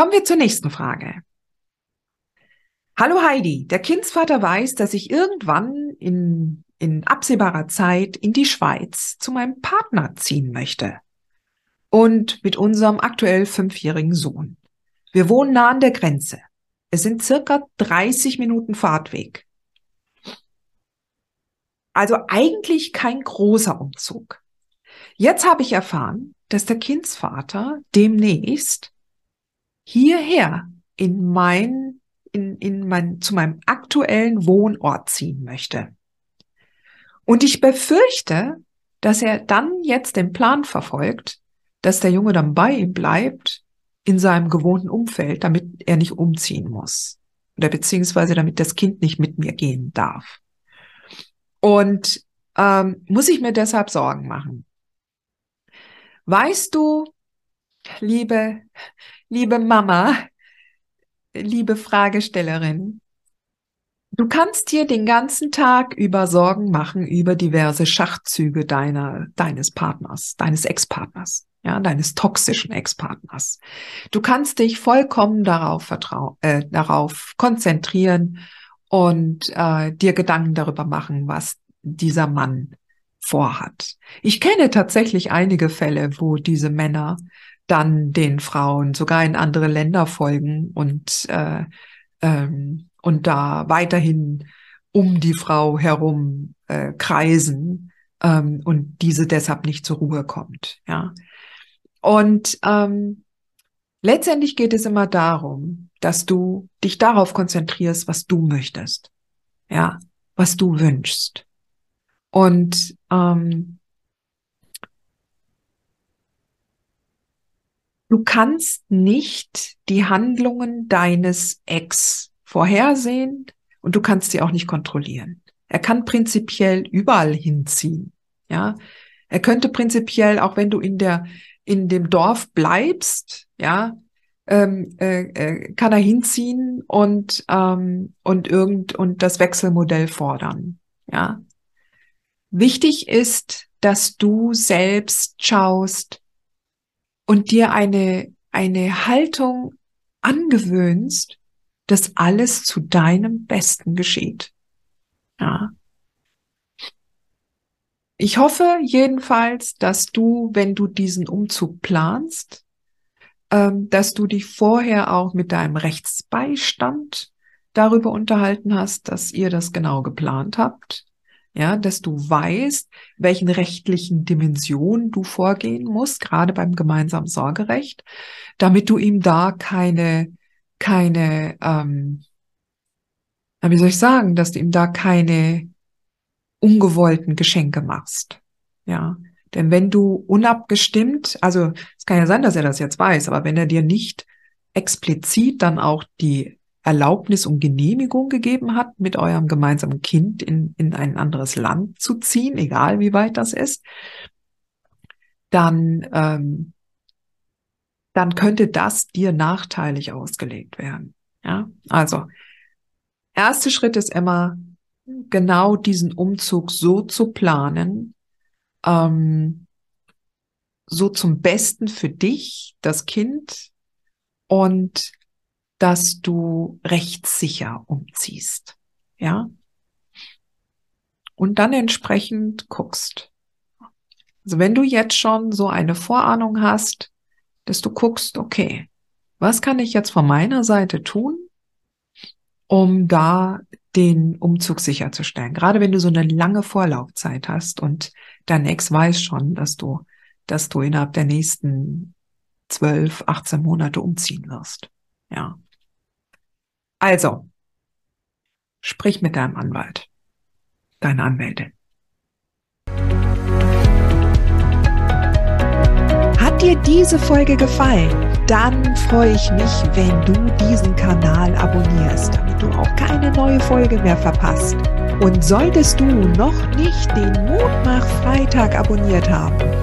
Kommen wir zur nächsten Frage. Hallo Heidi, der Kindsvater weiß, dass ich irgendwann in, in absehbarer Zeit in die Schweiz zu meinem Partner ziehen möchte. Und mit unserem aktuell fünfjährigen Sohn. Wir wohnen nah an der Grenze. Es sind circa 30 Minuten Fahrtweg. Also eigentlich kein großer Umzug. Jetzt habe ich erfahren, dass der Kindsvater demnächst hierher in mein, in, in mein, zu meinem aktuellen Wohnort ziehen möchte. Und ich befürchte, dass er dann jetzt den Plan verfolgt, dass der Junge dann bei ihm bleibt in seinem gewohnten Umfeld, damit er nicht umziehen muss. Oder beziehungsweise damit das Kind nicht mit mir gehen darf. Und ähm, muss ich mir deshalb Sorgen machen. Weißt du, liebe liebe Mama, liebe Fragestellerin, du kannst dir den ganzen Tag über Sorgen machen über diverse Schachzüge deiner, deines Partners, deines Ex-Partners, ja, deines toxischen Ex-Partners. Du kannst dich vollkommen darauf vertrauen, äh, darauf konzentrieren und äh, dir Gedanken darüber machen, was dieser Mann vorhat. Ich kenne tatsächlich einige Fälle, wo diese Männer dann den Frauen sogar in andere Länder folgen und, äh, ähm, und da weiterhin um die Frau herum äh, kreisen ähm, und diese deshalb nicht zur Ruhe kommt. Ja. Und ähm, letztendlich geht es immer darum, dass du dich darauf konzentrierst, was du möchtest. Ja, was du wünschst. Und ähm, Du kannst nicht die Handlungen deines Ex vorhersehen und du kannst sie auch nicht kontrollieren. Er kann prinzipiell überall hinziehen. Ja, er könnte prinzipiell, auch wenn du in der in dem Dorf bleibst, ja, ähm, äh, äh, kann er hinziehen und ähm, und irgend und das Wechselmodell fordern. Ja, wichtig ist, dass du selbst schaust, und dir eine, eine Haltung angewöhnst, dass alles zu deinem Besten geschieht. Ja. Ich hoffe jedenfalls, dass du, wenn du diesen Umzug planst, ähm, dass du dich vorher auch mit deinem Rechtsbeistand darüber unterhalten hast, dass ihr das genau geplant habt ja, dass du weißt, welchen rechtlichen Dimensionen du vorgehen musst, gerade beim gemeinsamen Sorgerecht, damit du ihm da keine, keine, ähm, wie soll ich sagen, dass du ihm da keine ungewollten Geschenke machst. Ja, denn wenn du unabgestimmt, also es kann ja sein, dass er das jetzt weiß, aber wenn er dir nicht explizit dann auch die Erlaubnis und Genehmigung gegeben hat, mit eurem gemeinsamen Kind in, in ein anderes Land zu ziehen, egal wie weit das ist, dann, ähm, dann könnte das dir nachteilig ausgelegt werden. Ja, also erster Schritt ist immer genau diesen Umzug so zu planen, ähm, so zum Besten für dich, das Kind und dass du rechtssicher umziehst. Ja. Und dann entsprechend guckst. Also wenn du jetzt schon so eine Vorahnung hast, dass du guckst, okay, was kann ich jetzt von meiner Seite tun, um da den Umzug sicherzustellen? Gerade wenn du so eine lange Vorlaufzeit hast und dein Ex weiß schon, dass du, dass du innerhalb der nächsten zwölf, 18 Monate umziehen wirst. Ja. Also, sprich mit deinem Anwalt, deine Anwältin. Hat dir diese Folge gefallen? Dann freue ich mich, wenn du diesen Kanal abonnierst, damit du auch keine neue Folge mehr verpasst. Und solltest du noch nicht den Mutmach Freitag abonniert haben,